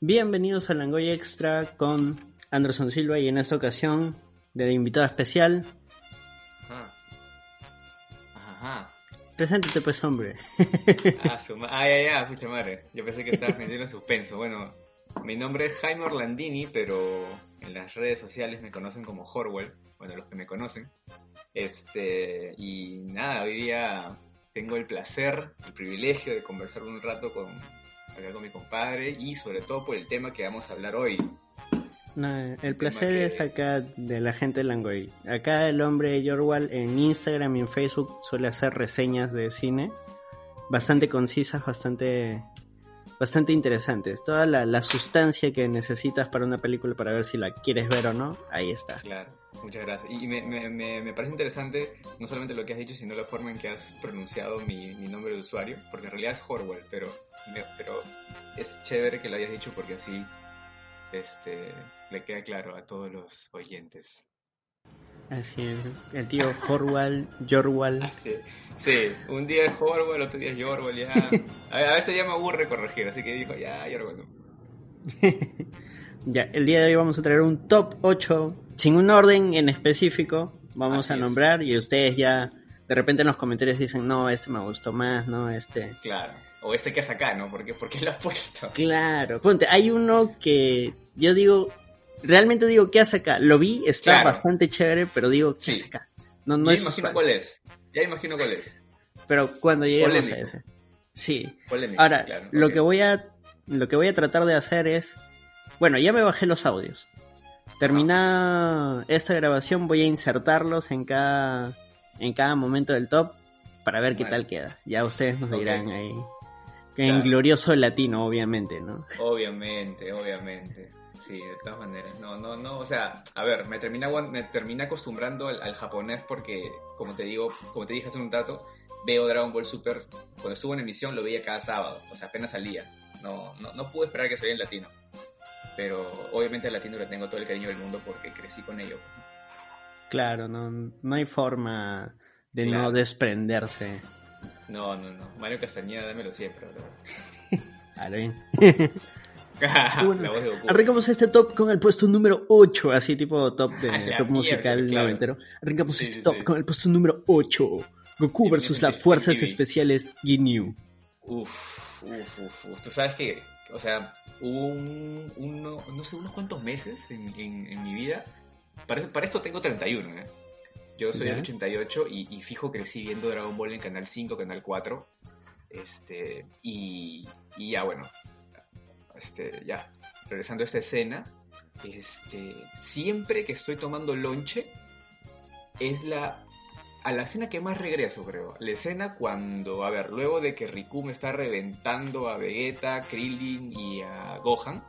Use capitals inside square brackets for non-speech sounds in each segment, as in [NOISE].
Bienvenidos a Langoy Extra con Anderson Silva y en esta ocasión de invitado especial. Ajá. Ajá. Preséntate pues hombre. Ah, su ma- ah, ya, ya, pucha madre. Yo pensé que estabas metiendo en suspenso. Bueno, mi nombre es Jaime Orlandini, pero en las redes sociales me conocen como Horwell. Bueno, los que me conocen. Este, y nada, hoy día tengo el placer, el privilegio de conversar un rato con, acá con mi compadre y sobre todo por el tema que vamos a hablar hoy. No, el placer que- es acá de la gente de Langoy. Acá el hombre Yorwal en Instagram y en Facebook suele hacer reseñas de cine bastante concisas, bastante bastante interesantes. Toda la, la sustancia que necesitas para una película para ver si la quieres ver o no, ahí está. Claro, muchas gracias. Y me, me, me, me parece interesante no solamente lo que has dicho, sino la forma en que has pronunciado mi, mi nombre de usuario, porque en realidad es Horwell, pero, pero es chévere que lo hayas dicho porque así este, le queda claro a todos los oyentes. Así es. El tío Horwal, Yorwal. Así, sí, un día es Horwell, otro día es Yorwell, ya. [LAUGHS] A, a veces ya me aburre corregir, así que dijo, ya, Yorwell. no. [LAUGHS] Ya, el día de hoy vamos a traer un top 8 sin un orden en específico. Vamos Así a es. nombrar y ustedes ya de repente en los comentarios dicen, no, este me gustó más, no, este. Claro, o este que es acá, ¿no? ¿Por qué, por qué lo has puesto? Claro, ponte, hay uno que yo digo, realmente digo, ¿qué hace acá? Lo vi, está Claro. bastante chévere, pero digo, ¿qué Sí. hace acá? No, no ya es imagino cuál es, ya imagino cuál es. Pero cuando lleguemos a ese. Sí. Polémico, Ahora, claro, lo que voy a lo que voy a tratar de hacer es bueno, ya me bajé los audios. Terminada esta grabación voy a insertarlos en cada en cada momento del top para ver qué tal queda. Ya ustedes nos Ok. dirán ahí en Claro. glorioso latino, obviamente, ¿no? Obviamente, obviamente. Sí, de todas maneras. No, no, no. O sea, a ver, me termina, me termina acostumbrando al, al japonés porque, como te digo, como te dije hace un rato, veo Dragon Ball Super. Cuando estuvo en emisión lo veía cada sábado. O sea, apenas salía. No, no, no pude esperar que saliera en latino. Pero obviamente al latino le tengo todo el cariño del mundo porque crecí con ello. Claro, no, no hay forma de no desprenderse. No, no, no. Mario Castañeda, dámelo siempre, bro. [LAUGHS] [LAUGHS] [LAUGHS] Bueno. Arrancamos este top con el puesto número 8, así tipo top de [LAUGHS] top musical claro. noventero. Arrancamos Sí, este sí, top sí. con el puesto número 8. Goku versus las fuerzas especiales Ginyu. Uf, uf, uf, uf. Tú sabes que, o sea, hubo un, uno, no sé, unos cuantos meses en, en- en mi vida. Para, para esto tengo 31, ¿eh? Yo soy del 88 y, y fijo crecí viendo Dragon Ball en Canal 5, Canal 4. Este, y, y ya, bueno, este, ya, regresando a esta escena, este, siempre que estoy tomando lonche, es la a la escena que más regreso, creo. La escena cuando, a ver, luego de que Riku me está reventando a Vegeta, Krillin y a Gohan.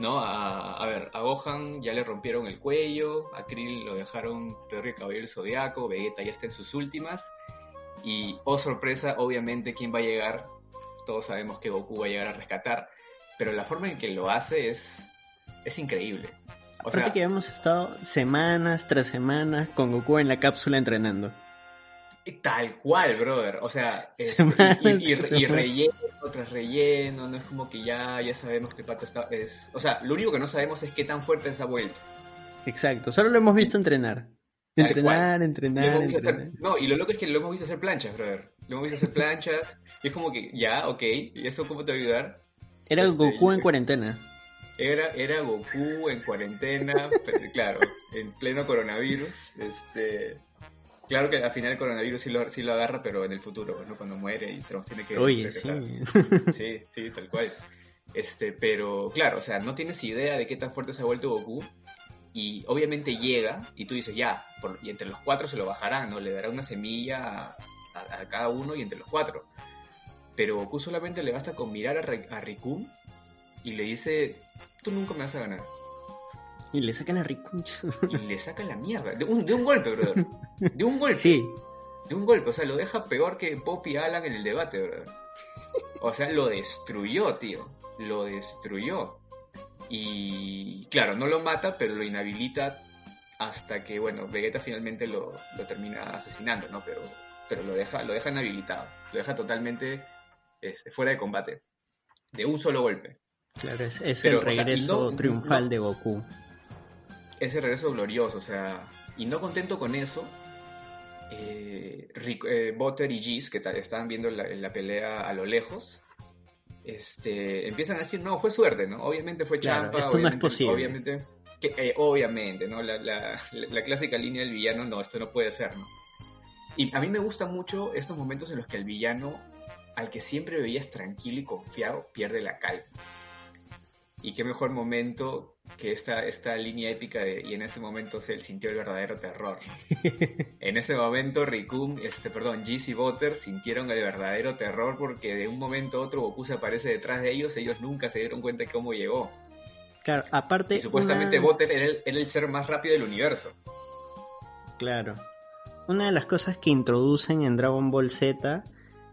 ¿No? A, ver, a Gohan ya le rompieron el cuello, a Krillin lo dejaron que Caballero Zodiaco, Vegeta ya está en sus últimas. Y, oh sorpresa, obviamente, ¿quién va a llegar? Todos sabemos que Goku va a llegar a rescatar. Pero la forma en que lo hace es, es increíble. O Aparte sea, que hemos estado semanas tras semanas con Goku en la cápsula entrenando. Tal cual, brother. O sea, este, y, y- y- tras y semanas. relleno tras relleno, no es como que ya, ya sabemos que Pata está. Es... O sea, lo único que no sabemos es qué tan fuerte se ha vuelto. Exacto, solo lo hemos visto entrenar. Entrenar, entrenar, hacer- No, y lo loco es que lo hemos visto hacer planchas, brother. Lo hemos visto hacer planchas. y es como que, ya, ok, ¿y eso cómo te va a ayudar? Era Este, Goku en cuarentena. Era, era Goku en cuarentena, pero, claro, en pleno coronavirus. Este, claro que al final el coronavirus sí lo, sí lo agarra, pero en el futuro, ¿no? Cuando muere y Trunks tiene que Oye, sí. Sí, sí, tal cual. Este, pero claro, o sea, no tienes idea de qué tan fuerte se ha vuelto Goku. Y obviamente llega y tú dices, ya, por- y entre los cuatro se lo bajarán, ¿no? Le dará una semilla a, a- a cada uno y entre los cuatro. Pero Goku solamente le basta con mirar a, a Riku y le dice, tú nunca me vas a ganar. Y le sacan a Riku. Y le saca la mierda. De un, de un golpe, brother. De un golpe. sí, De un golpe. O sea, lo deja peor que Pop y Alan en el debate, brother. O sea, lo destruyó, tío. Lo destruyó. Y claro, no lo mata, pero lo inhabilita hasta que, bueno, Vegeta finalmente lo, lo termina asesinando, ¿no? Pero, pero lo deja, lo deja inhabilitado. Lo deja totalmente este, fuera de combate. De un solo golpe. Claro, es, el regreso triunfal de Goku. Es el regreso glorioso, o sea, y no contento con eso, eh, eh Butter y Giz, que estaban viendo la, pelea a lo lejos, este, empiezan a decir, no, fue suerte, ¿no? Obviamente fue champa. Esto no es posible. Obviamente, eh, obviamente, ¿no? La, la, clásica línea del villano, no, esto no puede ser, ¿no? Y a mí me gustan mucho estos momentos en los que el villano, al que siempre veías tranquilo y confiado, pierde la calma. Y qué mejor momento que esta, esta línea épica de, y en ese momento se sintió el verdadero terror. [LAUGHS] en ese momento Rikun, este, perdón, Jizz y Butter sintieron el verdadero terror porque de un momento a otro Goku se aparece detrás de ellos, ellos nunca se dieron cuenta de cómo llegó. Claro, aparte... supuestamente Butter era el, ser más rápido del universo. Claro. Una de las cosas que introducen en Dragon Ball Z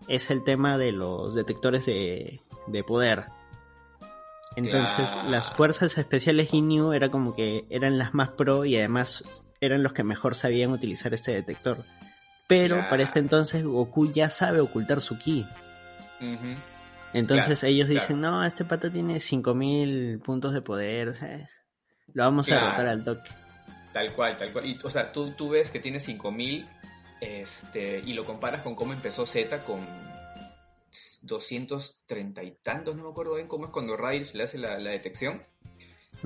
es el tema de los detectores de, de poder entonces las fuerzas especiales Ginyu era como que eran las más pro y además eran los que mejor sabían utilizar este detector. Pero para este entonces Goku ya sabe ocultar su ki. Entonces ellos dicen, no, este pata tiene 5000 puntos de poder, Lo vamos a derrotar al toque. Tal cual, tal cual. Y, o sea, tú, tú ves que tiene 5000 este, y lo comparas con cómo empezó Z con 230 y tantos, no me acuerdo bien cómo es cuando Raditz le hace la, detección.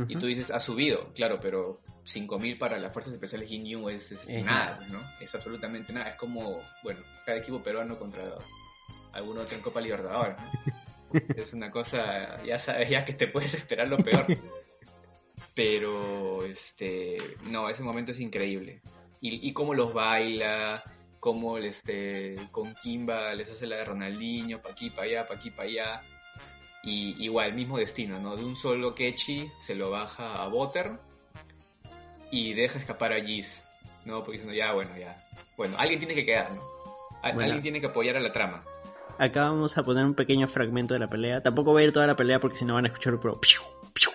Y tú dices, ha subido, claro, pero 5000 para las fuerzas especiales Ginyu es, es, nada, ¿no? Es absolutamente nada. Es como, bueno, cada equipo peruano contra algún otro en Copa Libertadores, ¿no? [LAUGHS] es una cosa, ya sabes, ya que te puedes esperar lo peor. Pero, este, no, ese momento es increíble. Y, y cómo los baila, como este, con Kimba les hace la de Ronaldinho, pa' aquí, pa' allá, pa' aquí, pa' allá. Y igual, mismo destino, ¿no? De un solo Kechi se lo baja a Butter y deja escapar a Giz, ¿no? Porque diciendo, ya, bueno, ya. Bueno, alguien tiene que quedar, ¿no? Alguien tiene que apoyar a la trama. Acá vamos a poner un pequeño fragmento de la pelea. Tampoco voy a ir toda la pelea porque si no van a escuchar pero...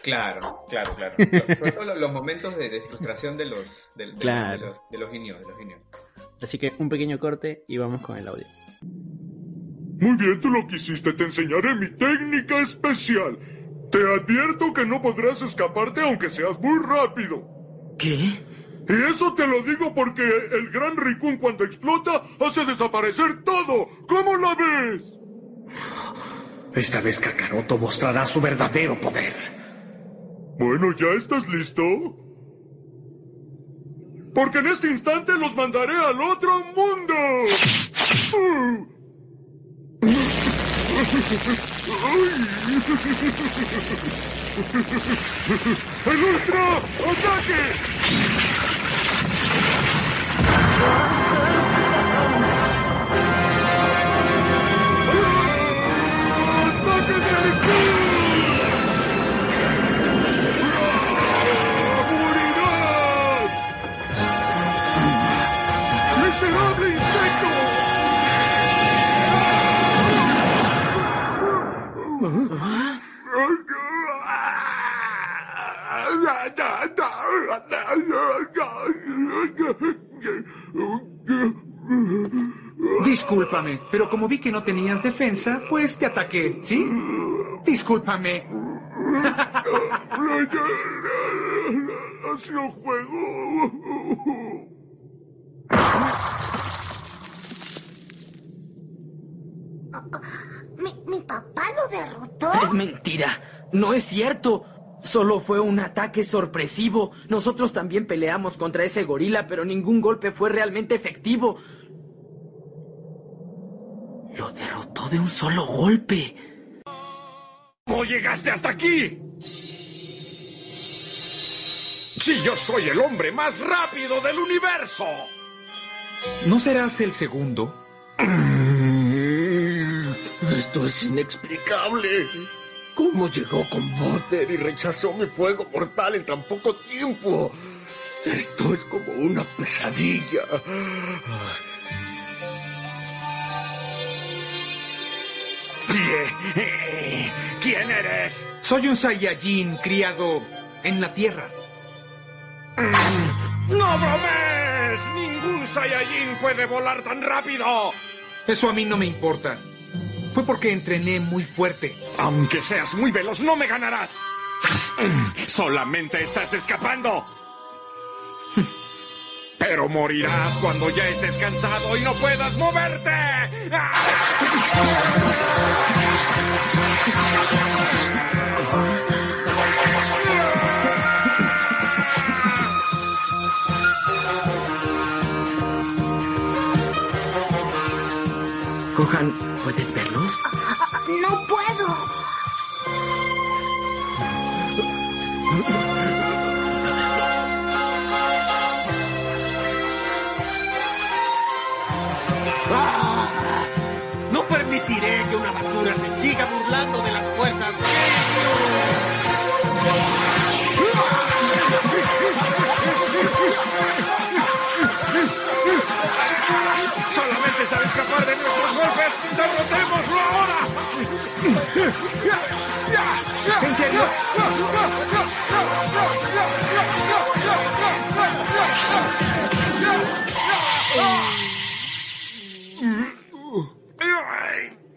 Claro, claro, claro. [LAUGHS] Sobre todo los momentos de, frustración de los, de, los, de los de los Así que un pequeño corte y vamos con el audio. Muy bien, tú lo quisiste, te enseñaré mi técnica especial. Te advierto que no podrás escaparte aunque seas muy rápido. ¿Qué? Y eso te lo digo porque el gran Rikun cuando explota hace desaparecer todo. ¿Cómo la ves? Esta vez Kakaroto mostrará su verdadero poder. Bueno, ¿ya estás listo? Porque en este instante los mandaré al otro mundo. ¡El ultra ataque! Discúlpame, pero como vi que no tenías defensa, pues te ataqué, ¿sí? Discúlpame. [LAUGHS] ¿Mi, ¿Mi papá lo derrotó? Es mentira. No es cierto. Solo fue un ataque sorpresivo. Nosotros también peleamos contra ese gorila, pero ningún golpe fue realmente efectivo. Lo derrotó de un solo golpe. ¿Cómo llegaste hasta aquí? Si yo soy el hombre más rápido del universo. ¿No serás el segundo? [CLEARS THROAT] Esto es inexplicable. ¿Cómo llegó con Butter y rechazó mi fuego mortal en tan poco tiempo? Esto es como una pesadilla. ¿Quién eres? Soy un Saiyajin criado en la Tierra. ¡No bromes! ¡Ningún Saiyajin puede volar tan rápido! Eso a mí no me importa. Fue porque entrené muy fuerte. Aunque seas muy veloz, no me ganarás. Solamente estás escapando. Pero morirás cuando ya estés cansado y no puedas moverte. Gohan, ¿puedes verlos? No puedo. ¿En serio?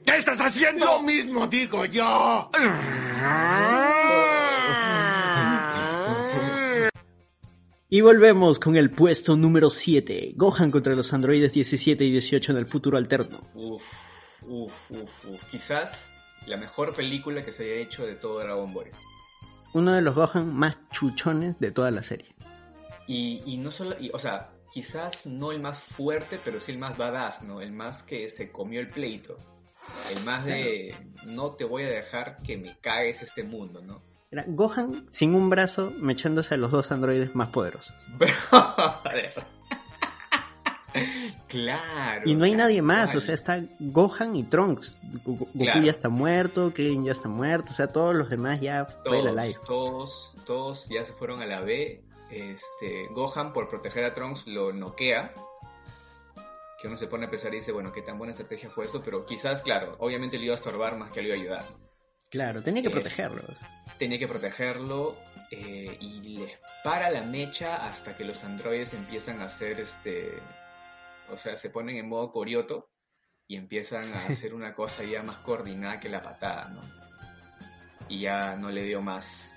¿Qué estás haciendo? Lo mismo digo yo. Y volvemos con el puesto número 7. Gohan contra los androides 17 y 18 en el futuro alterno. Uf, uf, uf, uf. Quizás la mejor película que se haya hecho de todo Dragon Ball. Uno de los Gohan más chuchones de toda la serie. Y, y no solo, y, o sea, quizás no el más fuerte, pero sí el más badass, ¿no? El más que se comió el pleito. El más de no te voy a dejar que me cagues este mundo, ¿no? Era Gohan sin un brazo mechándose a los dos androides más poderosos. [LAUGHS] claro. Y no hay nadie más, claro. o sea, está Gohan y Trunks. Go- Goku Claro. ya está muerto, Krillin ya está muerto, o sea, todos los demás ya fue la todos, live. todos, todos ya se fueron a la B. Este, Gohan, por proteger a Trunks, lo noquea. Que uno se pone a pensar y dice, bueno, qué tan buena estrategia fue eso, pero quizás, claro, obviamente le iba a estorbar más que le iba a ayudar. Claro, tenía que protegerlo. Tenía que protegerlo eh, y les para la mecha hasta que los androides empiezan a hacer este. O sea, se ponen en modo corioto y empiezan a [LAUGHS] hacer una cosa ya más coordinada que la patada, ¿no? Y ya no le dio más.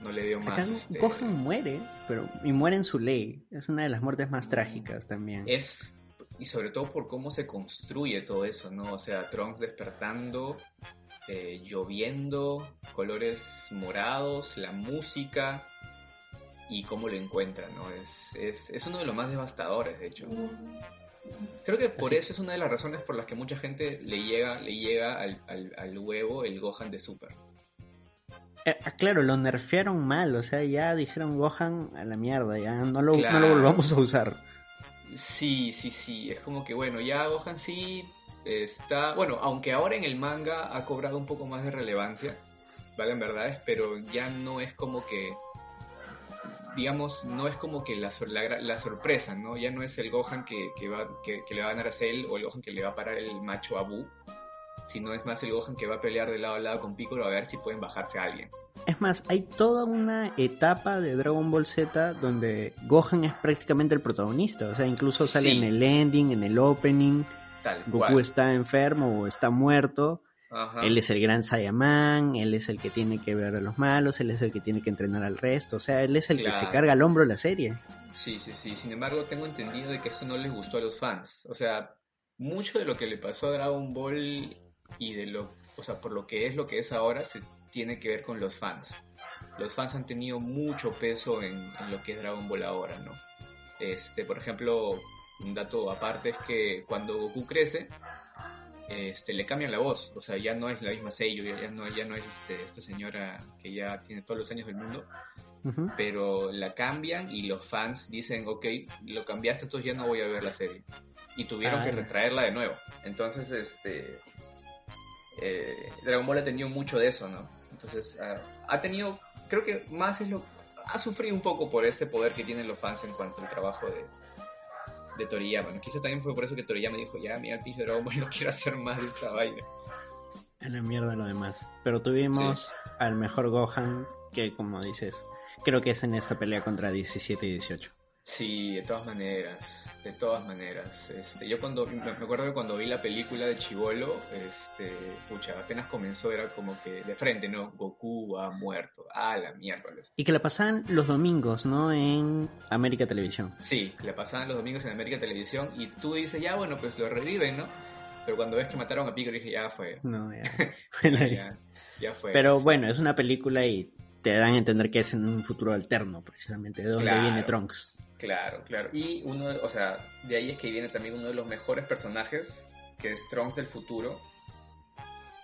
No le dio más. Este, Gohan muere, pero y muere en su ley. Es una de las muertes más trágicas también. es y sobre todo por cómo se construye todo eso, ¿no? O sea, Trunks despertando, eh, lloviendo, colores morados, la música y cómo lo encuentra, ¿no? Es, es, es uno de los más devastadores, de hecho. Creo que por Así- eso es una de las razones por las que mucha gente le llega, le llega al, al, al huevo el Gohan de Super. Eh, ah, claro, lo nerfearon mal, o sea, ya dijeron Gohan a la mierda, ya no lo, no lo volvamos a usar. Sí, sí, sí. Es como que, bueno, ya Gohan sí está. Bueno, aunque ahora en el manga ha cobrado un poco más de relevancia, valen verdades, pero ya no es como que. Digamos, no es como que la, sorpresa, ¿no? Ya no es el Gohan que, que va, que, que le va a ganar a Cell o el Gohan que le va a parar el macho a Buu, sino es más el Gohan que va a pelear de lado a lado con Piccolo a ver si pueden bajarse a alguien. Es más, hay toda una etapa de Dragon Ball Z donde Gohan es prácticamente el protagonista, o sea, incluso sale Sí. en el ending, en el opening, Tal Goku cual. está enfermo o está muerto, Ajá. él es el gran Saiyaman, él es el que tiene que ver a los malos, él es el que tiene que entrenar al resto, o sea, él es el que se carga al hombro la serie. Sí, sí, sí. Sin embargo, tengo entendido de que eso no les gustó a los fans. O sea, mucho de lo que le pasó a Dragon Ball y de lo, o sea, por lo que es lo que es ahora, se tiene que ver con los fans. Los fans han tenido mucho peso en, en lo que es Dragon Ball ahora, ¿no? Este, por ejemplo, un dato aparte es que cuando Goku crece, este, le cambian la voz, o sea, ya no es la misma Seiyu, ya, no, ya no es este, esta señora que ya tiene todos los años del mundo, pero la cambian y los fans dicen, ok, lo cambiaste, entonces ya no voy a ver la serie. Y tuvieron Ah. que retraerla de nuevo. Entonces, este... eh, Dragon Ball ha tenido mucho de eso, ¿no? Entonces, ah, ha tenido, creo que más es lo... Ha sufrido un poco por este poder que tienen los fans en cuanto al trabajo de, de Toriyama. ¿no? Quizá también fue por eso que Toriyama dijo, ya, mira, pinche Dragon Ball, [LAUGHS] no quiero hacer más de esta vaina. A la mierda lo demás. Pero tuvimos al mejor Gohan, que como dices, creo que es en esta pelea contra 17 y 18. Sí, de todas maneras, de todas maneras. Este, yo cuando, me acuerdo que cuando vi la película de Chivolo, este, pucha, apenas comenzó era como que de frente, ¿no? Goku ha muerto. Ah, la miércoles. Y que la pasaban los domingos, ¿no? En América Televisión. Sí, la pasaban los domingos en América Televisión y tú dices, ya bueno, pues lo reviven, ¿no? Pero cuando ves que mataron a Piccolo dije, ya fue. No, ya. [LAUGHS] ya, ya fue. Pero Sí. bueno, es una película y te dan a entender que es en un futuro alterno, precisamente, de donde Claro. viene Trunks. Claro, claro. Y uno, de- o sea, de ahí es que viene también uno de los mejores personajes, que es Trunks del futuro.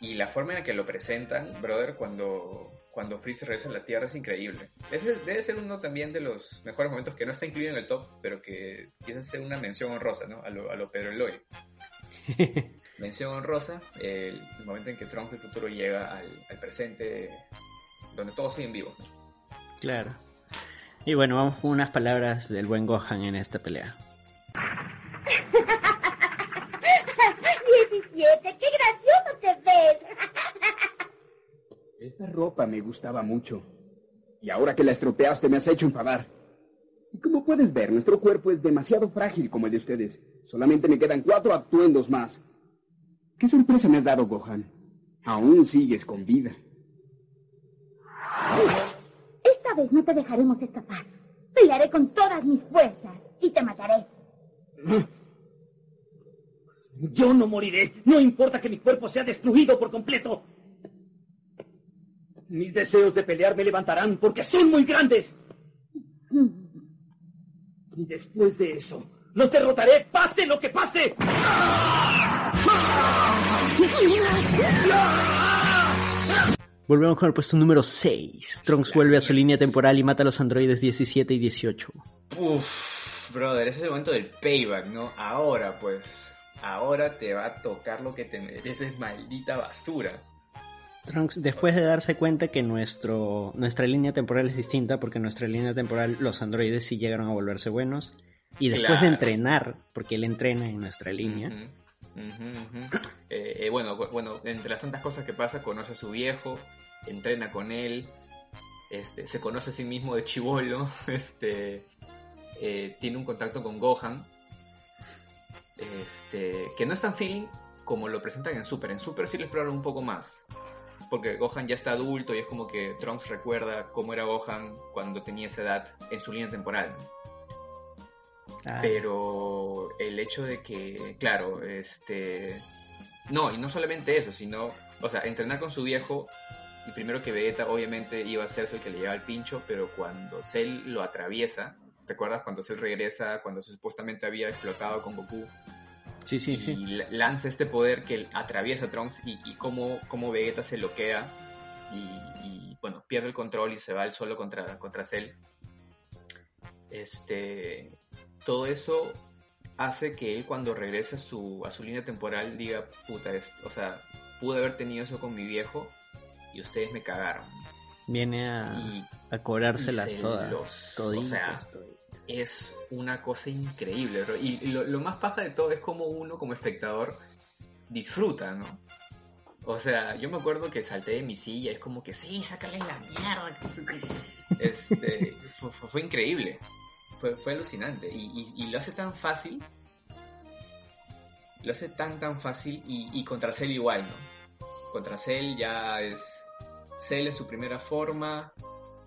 Y la forma en la que lo presentan, brother, cuando, cuando Freezer regresa a la Tierra es increíble. Ese debe ser uno también de los mejores momentos que no está incluido en el top, pero que quizás sea una mención honrosa, ¿no? A lo, a lo Pedro Eloy. [LAUGHS] Mención honrosa, el, el momento en que Trunks del futuro llega al, al presente, donde todos siguen vivos. ¿no? Claro. Y bueno, vamos con unas palabras del buen Gohan en esta pelea. 17, qué gracioso te ves. Esta ropa me gustaba mucho. Y ahora que la estropeaste me has hecho enfadar. Y como puedes ver, nuestro cuerpo es demasiado frágil como el de ustedes. Solamente me quedan cuatro atuendos más. ¿Qué sorpresa me has dado, Gohan? Aún sigues con vida. No te dejaremos escapar. Pelearé con todas mis fuerzas y te mataré. [LAUGHS] Yo no moriré. No importa que mi cuerpo sea destruido por completo. Mis deseos de pelear me levantarán porque son muy grandes. Y después de eso, los derrotaré, pase lo que pase. Volvemos con el puesto número 6. Trunks vuelve a su línea temporal y mata a los androides 17 y 18. Uf, brother, ese es el momento del payback, ¿no? Ahora, pues, ahora te va a tocar lo que te mereces, maldita basura. Trunks, después de darse cuenta que nuestro, nuestra línea temporal es distinta, porque en nuestra línea temporal los androides sí llegaron a volverse buenos, y después de entrenar, porque él entrena en nuestra línea, Eh, eh, bueno, bu- bueno, entre las tantas cosas que pasa, conoce a su viejo, entrena con él, este, se conoce a sí mismo de chivolo, [LAUGHS] este, eh, tiene un contacto con Gohan, este, que no es tan feeling como lo presentan en Super. En Super sí lo exploran un poco más, porque Gohan ya está adulto y es como que Trunks recuerda cómo era Gohan cuando tenía esa edad en su línea temporal. Ah, pero el hecho de que, claro, este... No, y no solamente eso, sino, o sea, entrenar con su viejo, y primero que Vegeta obviamente iba a ser el que le lleva el pincho, pero cuando Cell lo atraviesa, ¿te acuerdas cuando Cell regresa, cuando supuestamente había explotado con Goku? sí, sí, y sí. la- lanza este poder que atraviesa a Trunks y, y cómo, cómo Vegeta se loquea y, y, bueno, pierde el control y se va al solo contra, contra Cell. Este, todo eso hace que él cuando regrese a su, a su línea temporal diga, puta, es- o sea, pude haber tenido eso con mi viejo y ustedes me cagaron. Viene a, Y a cobrárselas todas, los- toditas, o sea, toditas. es una cosa increíble. bro. Y lo, lo más paja de todo es como uno como espectador disfruta, ¿no? O sea, yo me acuerdo que salté de mi silla, es como que sí, sácale la mierda. [LAUGHS] Este, fue, fue- fue increíble. Fue, fue alucinante. Y, y- y lo hace tan fácil. Lo hace tan tan fácil y, y contra Cell igual, ¿no? Contra Cell ya es... Cell es su primera forma,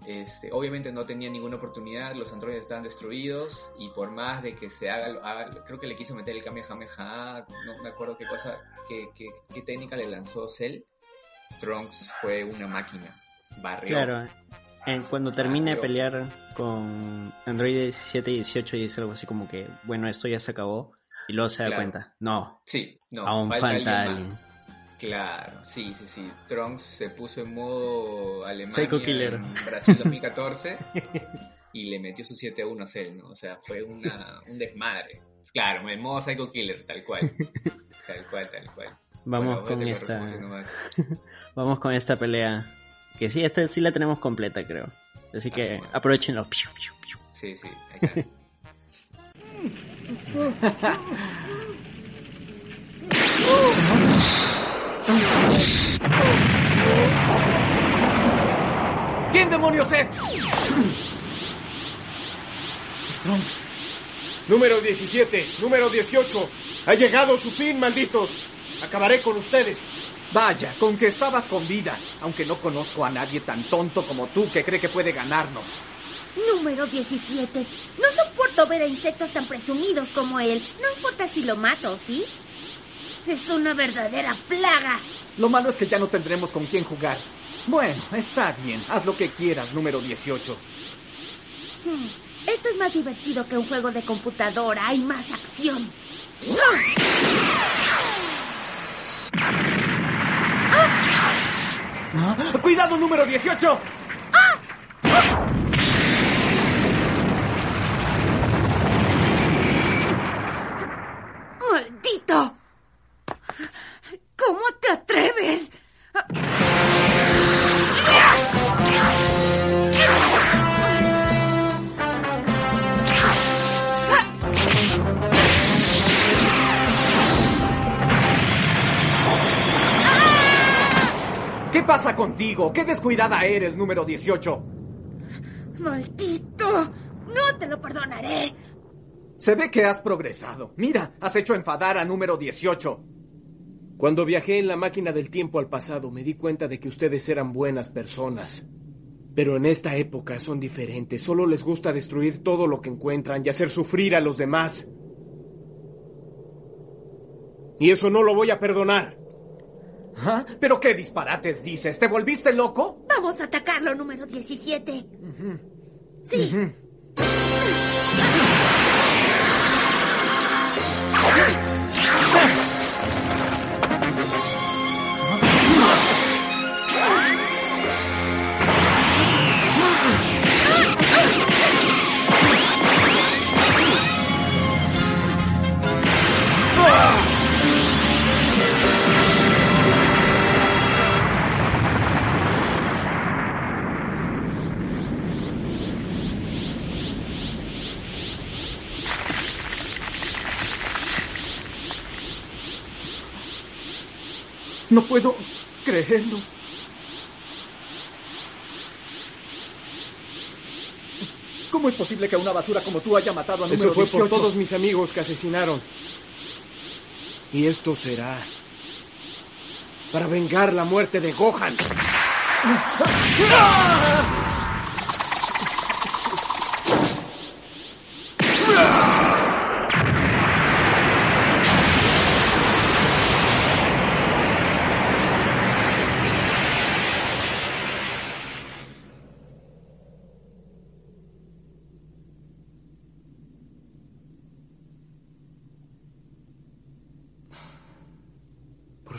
este, obviamente no tenía ninguna oportunidad, los androides estaban destruidos y por más de que se haga, haga- creo que le quiso meter el Kamehameha, no me acuerdo qué cosa, qué, qué- qué técnica le lanzó Cell, Trunks fue una máquina, barrió. Claro, eh, cuando termina de pelear con Android 17 y 18 dice algo así como que, bueno, esto ya se acabó, y luego se da Claro. cuenta, no, Sí, no, aún falta, alguien alguien. más. Claro, sí, sí, sí. Trunks se puso en modo Killer. en Brasil 2014 [LAUGHS] y le metió su 7 a 1 a Cell, ¿no? O sea, fue una, un desmadre. Claro, en modo Psycho Killer, tal cual. Tal cual, tal cual. Vamos Bueno, con esta, [LAUGHS] vamos con esta pelea, que sí, esta sí la tenemos completa, creo. Así que madre. aprovechenlo. Piu, piu, piu. Sí, sí. [LAUGHS] ¿Quién demonios es? Es Trunks. Número 17, número 18. Ha llegado su fin, malditos. Acabaré con ustedes. Vaya, con que estabas con vida, aunque no conozco a nadie tan tonto como tú que cree que puede ganarnos. Número 17. No soporto ver a insectos tan presumidos como él. No importa si lo mato, ¿sí? Es una verdadera plaga. Lo malo es que ya no tendremos con quién jugar. Bueno, está bien. Haz lo que quieras, número 18. Hmm, Esto es más divertido que un juego de computadora. Hay más acción. ¿Ah? ¡Cuidado, número 18! ¡Maldito! ¿Cómo te atreves? ¿Qué pasa contigo? ¿Qué descuidada eres, número 18? ¡Maldito! No te lo perdonaré. Se ve que has progresado. Mira, has hecho enfadar a número 18. Cuando viajé en la máquina del tiempo al pasado, me di cuenta de que ustedes eran buenas personas. Pero en esta época son diferentes. Solo les gusta destruir todo lo que encuentran y hacer sufrir a los demás. Y eso no lo voy a perdonar. ¿Ah? ¿Pero qué disparates dices? ¿Te volviste loco? Vamos a atacarlo, número 17. Sí. [LAUGHS] No puedo creerlo. ¿Cómo es posible que una basura como tú haya matado a número Eso fue 18? por todos mis amigos que asesinaron. Y esto será para vengar la muerte de Gohan. Por [LAUGHS]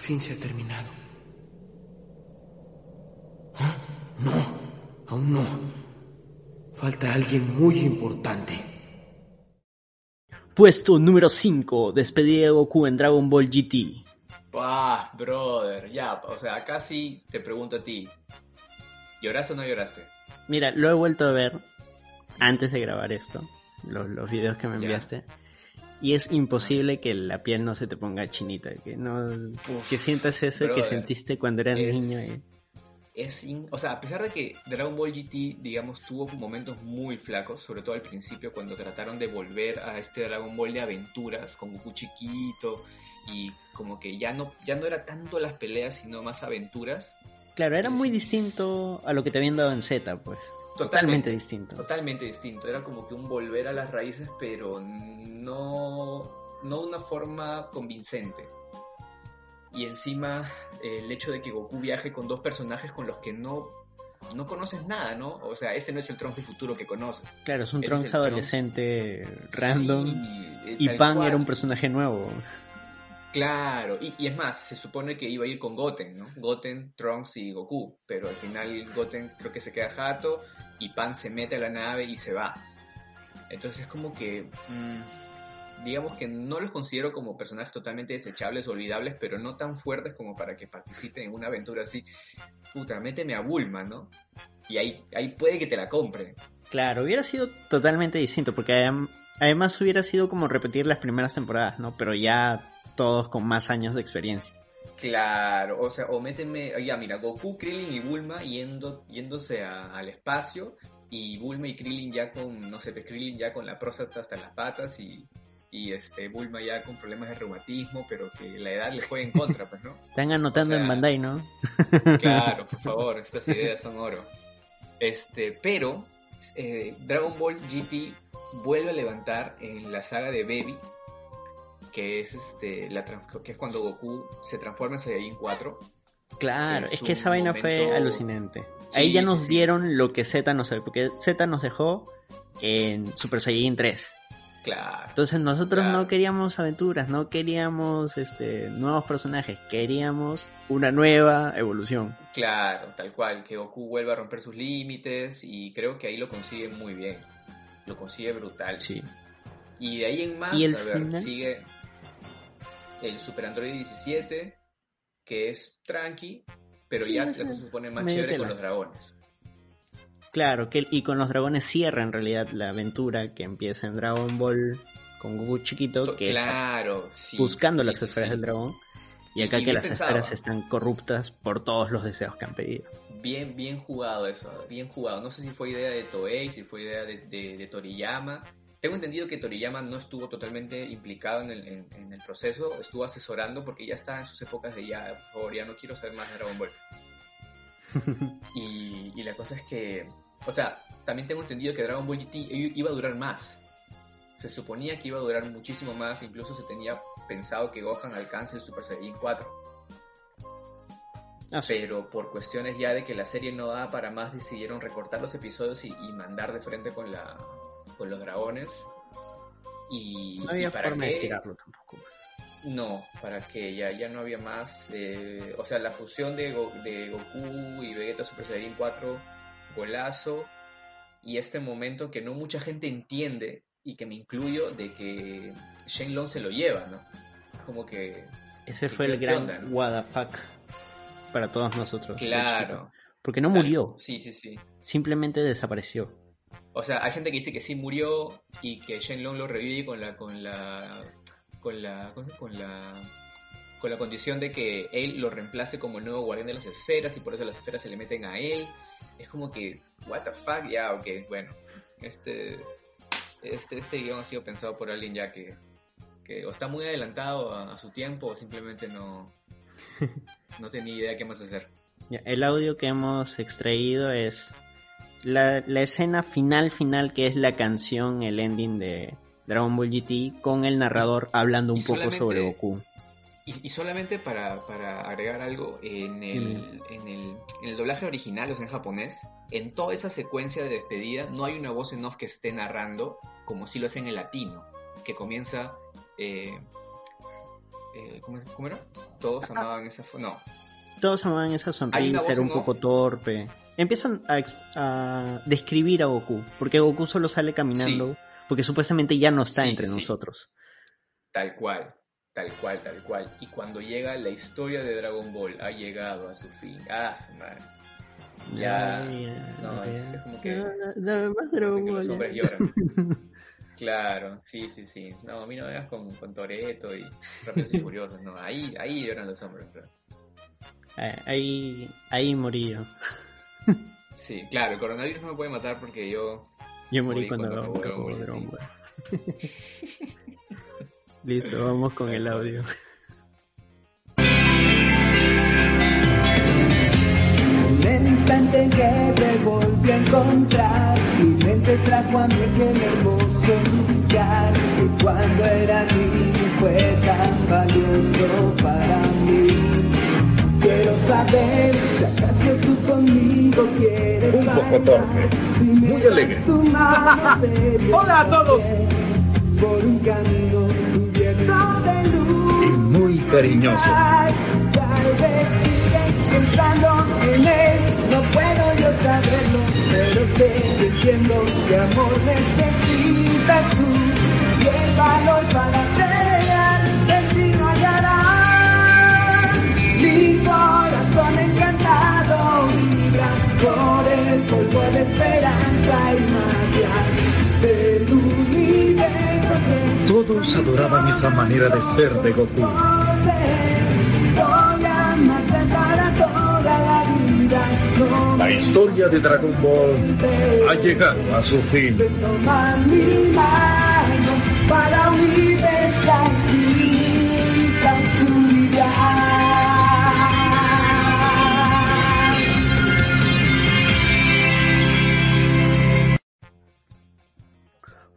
fin se ha terminado. ¿Ah? No, aún no. Falta alguien muy importante. Puesto número 5. Despedida de Goku en Dragon Ball GT. Ah, brother, ya, o sea, acá sí te pregunto a ti. ¿Lloraste o no lloraste? Mira, lo he vuelto a ver antes de grabar esto, los, los videos que me Ya. Y es imposible que la piel no se te ponga chinita, que no que sientas eso que sentiste cuando eras es- niño. Es in- o sea, a pesar de que Dragon Ball GT, digamos, tuvo momentos muy flacos, sobre todo al principio cuando trataron de volver a este Dragon Ball de aventuras con Goku chiquito y como que ya no ya no era tanto las peleas sino más aventuras. Claro, era muy distinto a lo que te habían dado en Z, pues. Totalmente [LAUGHS] distinto. Totalmente distinto. Era como que un volver a las raíces, pero no, no de una forma convincente. Y encima eh, el hecho de que Goku viaje con dos personajes con los que no, no conoces nada, ¿no? O sea, ese no es el Trunks del futuro que conoces. Claro, es un es Trunks adolescente random. Sí, eh, y Pan cual. era un personaje nuevo. Claro, y, y es más, se supone que iba a ir con Goten, ¿no? Goten, Trunks y Goku, pero al final Goten creo que se queda jato y Pan se mete a la nave y se va. Entonces es como que, mm, digamos que no los considero como personajes totalmente desechables, olvidables, pero no tan fuertes como para que participen en una aventura así. Puta, méteme a Bulma, ¿no? Y ahí, ahí puede que te la compre. Claro, hubiera sido totalmente distinto, porque adem- además hubiera sido como repetir las primeras temporadas, ¿no? Pero ya todos con más años de experiencia. Claro, o sea, o méteme, ya mira, Goku, Krillin y Bulma yendo, yéndose a- al espacio y Bulma y Krillin ya con, no sé, pues, Krillin ya con la próstata hasta las patas y, y este Bulma ya con problemas de reumatismo, pero que la edad le juega en contra, pues, ¿no? [LAUGHS] Están anotando O sea, en Bandai, ¿no? Claro, por [LAUGHS] favor, estas ideas son oro. Este, pero eh, Dragon Ball GT vuelve a levantar en la saga de Baby, que es este, la que es cuando Goku se transforma en Saiyajin 4. Claro, es que esa vaina fue alucinante. Sí, Ahí ya nos sí. dieron lo que Z nos porque Z nos dejó en Super Saiyajin 3. Claro. Entonces nosotros Claro. no queríamos aventuras, no queríamos este nuevos personajes, queríamos una nueva evolución. Claro, tal cual, que Goku vuelva a romper sus límites y creo que ahí lo consigue muy bien. Lo consigue brutal. Sí. Y de ahí en más, ¿Y el a ver, final? sigue el Super Android 17, que es tranqui, pero Sí, ya la cosa se pone más chévere con los dragones. Claro, que y con los dragones cierra en realidad la aventura que empieza en Dragon Ball con Goku chiquito, que está claro, sí. buscando sí, las esferas del dragón. Y acá Y que las esferas están corruptas por todos los deseos que han pedido. Bien, bien jugado eso, bien jugado. No sé si fue idea de Toei, si fue idea de, de- de Toriyama. Tengo entendido que Toriyama no estuvo totalmente implicado en el, en- en el proceso, estuvo asesorando porque ya estaba en sus épocas de ya, por favor, ya no quiero saber más de Dragon Ball. [LAUGHS] Y, y la cosa es que, o sea, también tengo entendido que Dragon Ball GT iba a durar más. Se suponía que iba a durar muchísimo más, incluso se tenía pensado que Gohan alcance el Super Saiyajin 4. Ah, sí. Pero por cuestiones ya de que la serie no daba para más, decidieron recortar los episodios y, y mandar de frente con la con los dragones. Y, No había y para forma de qué, tampoco. no, para que ya, ya no había más. eh, o sea, la fusión de, Go- de Goku y Vegeta Super Saiyajin 4, golazo. Y este momento que no mucha gente entiende, y que me incluyo, de que Shenlong se lo lleva, ¿no? Como que. Ese ¿Qué- fue el gran onda, no? what the fuck para todos nosotros. Claro. Porque no murió, Sí, sí, sí. simplemente desapareció. O sea, hay gente que dice que sí murió y que Shenlong lo revive con la. con la. con la. con, con la. con la condición de que él lo reemplace como el nuevo guardián de las esferas y por eso las esferas se le meten a él. Es como que, what the fuck, ya, ok, bueno. Este, este, este guion ha sido pensado por alguien ya que, que o está muy adelantado a, a su tiempo o simplemente no, [LAUGHS] no tenía idea qué más hacer. El audio que hemos extraído es la, la escena final final que es la canción, el ending de Dragon Ball GT con el narrador hablando un poco sobre Goku. Y, y solamente para, para agregar algo, en el, en, el, en el doblaje original, o sea, en japonés, en toda esa secuencia de despedida no hay una voz en off que esté narrando como si lo hace en el latino, que comienza... Eh, eh, ¿cómo, cómo era? Todos amaban esa... No, Todos amaban esa sonrisa, era un off. poco torpe. Empiezan a, a describir a Goku, porque Goku solo sale caminando, porque supuestamente ya no está Sí, entre sí, nosotros. tal cual, tal cual, tal cual. Y cuando llega la historia de Dragon Ball, ha llegado a su fin. Ah, su madre. Ya, no, es, como que... Más los hombres lloran. [LAUGHS] Claro, sí, sí, sí. No, a mí no me vengas con, con Toreto y Rápidos y Furiosos, no. Ahí, ahí lloran los hombres, pero... Ah, Ahí, ahí morí yo. [LAUGHS] Sí, claro, el coronavirus no me puede matar porque yo... Yo morí, Morí cuando, cuando acabó acabó Dragon Ball. Listo, vamos con el audio. En el instante en que te volví a encontrar, mi mente trajo a mí aquel hermoso lugar que cuando era niño fue tan valioso para mí. Quiero saber si acaso tú conmigo quieres Un poco torpe, muy alegre. [LAUGHS] Hola a todos. Por un camino cubierto de luz. Y muy cariñoso. Tal vez siguen pensando en él, no puedo yo saberlo, pero sé entiendo que amor necesitas tú y el valor para por el polvo de esperanza y magia del universo que Todos adoraban esa manera de ser de Goku. La historia de Dragon Ball ha llegado a su fin. Toma mi mano para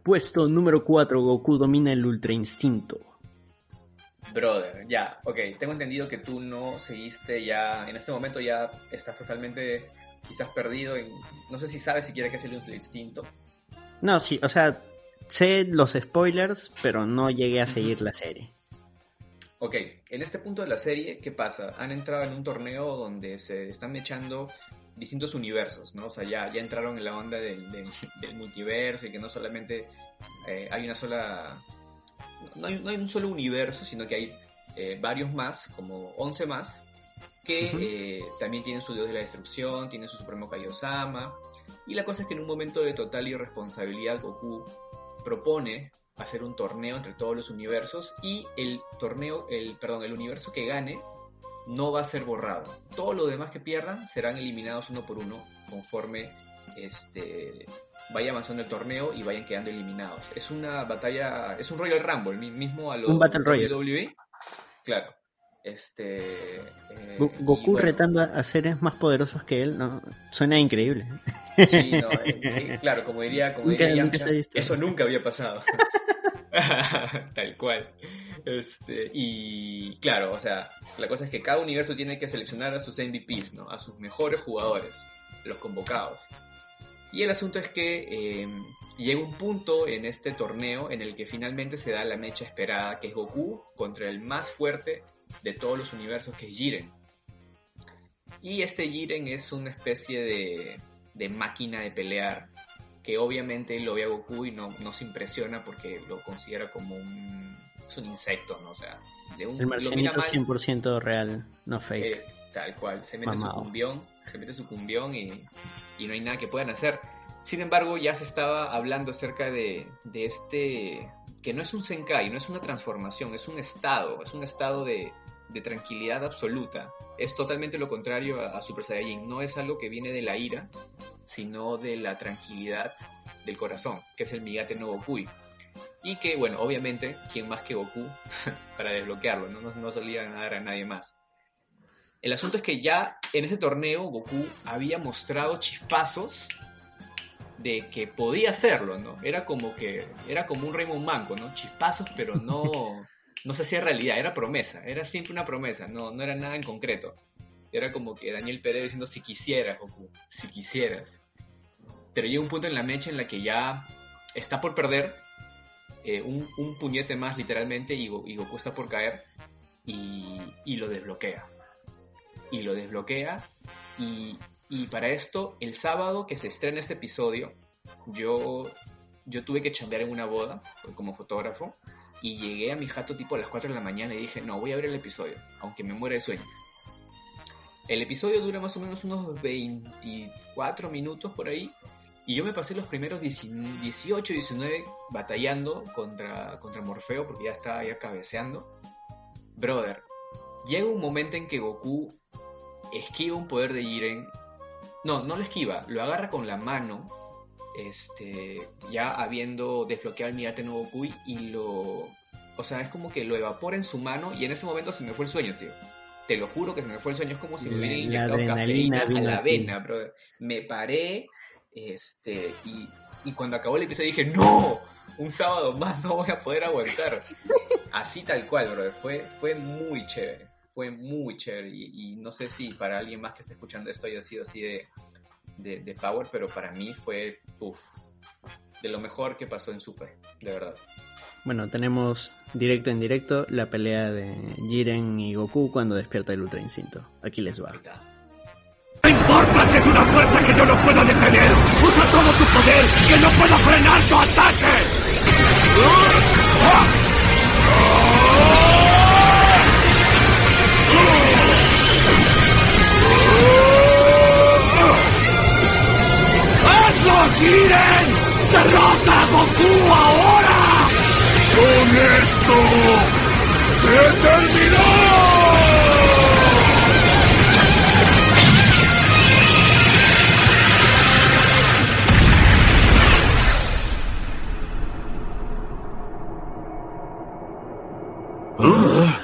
Puesto número 4, Goku domina el Ultra Instinto. Brother, ya, ok, tengo entendido que tú no seguiste ya, en este momento ya estás totalmente quizás perdido en, no sé si sabes siquiera qué es el Ultra Instinto. No, sí, o sea, sé los spoilers, pero no llegué a seguir la serie. Ok, en este punto de la serie, ¿qué pasa? Han entrado en un torneo donde se están echando distintos universos, ¿no? O sea, ya, ya entraron en la onda del, del, del multiverso y que no solamente eh, hay una sola... No hay, no hay, un solo universo, sino que hay eh, varios más, como 11 más, que uh -huh. eh, también tienen su dios de la destrucción, tienen su supremo Kaiosama. Y la cosa es que en un momento de total irresponsabilidad Goku propone hacer un torneo entre todos los universos y el torneo, el perdón, el universo que gane no va a ser borrado. Todos los demás que pierdan serán eliminados uno por uno conforme este vaya avanzando el torneo y vayan quedando eliminados. Es una batalla, es un Royal Rumble, mismo a lo un Battle Royale. WWE. Claro. Este eh, Goku bueno, retando a seres más poderosos que él, no, suena increíble. Sí, no, [LAUGHS] eh, eh, claro, como diría, como nunca, diría nunca Yamcha, eso nunca había pasado. [LAUGHS] [LAUGHS] Tal cual. Este, y claro, o sea, la cosa es que cada universo tiene que seleccionar a sus MVPs, ¿no? A sus mejores jugadores, los convocados. Y el asunto es que eh, llega un punto en este torneo en el que finalmente se da la mecha esperada, que es Goku contra el más fuerte de todos los universos, que es Jiren. Y este Jiren es una especie de, de máquina de pelear, que obviamente lo ve a Goku y no, no se impresiona porque lo considera como un, es un insecto, ¿no? O sea, de un, el marcianito 100% real, no fake. Eh, tal cual, se mete Mamado. su cumbión, se mete su cumbión y, y, no hay nada que puedan hacer. Sin embargo, ya se estaba hablando acerca de, de este, que no es un Senkai, no es una transformación, es un estado, es un estado de, de tranquilidad absoluta. Es totalmente lo contrario a, a, Super Saiyajin. No es algo que viene de la ira, sino de la tranquilidad del corazón, que es el Migate no Gokui. Y que, bueno, obviamente, ¿quién más que Goku [LAUGHS] para desbloquearlo? No, no, no solían dar a nadie más. El asunto es que ya en ese torneo Goku había mostrado chispazos de que podía hacerlo, ¿no? Era como que, era como un Raymond Manco, ¿no? Chispazos, pero no, [LAUGHS] no se hacía realidad, era promesa, era siempre una promesa, no, no era nada en concreto. Era como que Daniel Pérez diciendo si quisieras, Goku, si quisieras. Pero llega un punto en la mecha en la que ya está por perder, eh, un, un, puñete más literalmente, y, y Goku está por caer, y, y, lo desbloquea. Y lo desbloquea, y, y para esto, el sábado que se estrena este episodio, yo, yo tuve que chambear en una boda como fotógrafo, y llegué a mi jato tipo a las 4 de la mañana y dije, no, voy a ver el episodio, aunque me muera de sueño. El episodio dura más o menos unos 24 minutos por ahí. Y yo me pasé los primeros 18, 19 batallando contra, contra Morfeo porque ya estaba ya cabeceando. Brother, llega un momento en que Goku esquiva un poder de Jiren. No, no lo esquiva, lo agarra con la mano. Este, ya habiendo desbloqueado el Migate no Goku y lo. O sea, es como que lo evapora en su mano y en ese momento se me fue el sueño, tío te lo juro que se me fue el sueño, es como si me hubiera inyectado cafeína a la vena, brother. Me paré, este, y, y, cuando acabó el episodio dije, ¡No! Un sábado más no voy a poder aguantar. Así tal cual, brother. Fue, fue muy chévere. Fue muy chévere. Y, y, no sé si para alguien más que esté escuchando esto haya sido así de, de, de Power, pero para mí fue, uff, de lo mejor que pasó en Super, de verdad. Bueno, tenemos directo en directo la pelea de Jiren y Goku cuando despierta el Ultra Instinto. Aquí les va. No importa si es una fuerza que yo no puedo detener. Usa todo tu poder, que no puedo frenar tu ataque. ¡Hazlo, Jiren! ¡Derrota a Goku ahora! esto se terminó. Ah.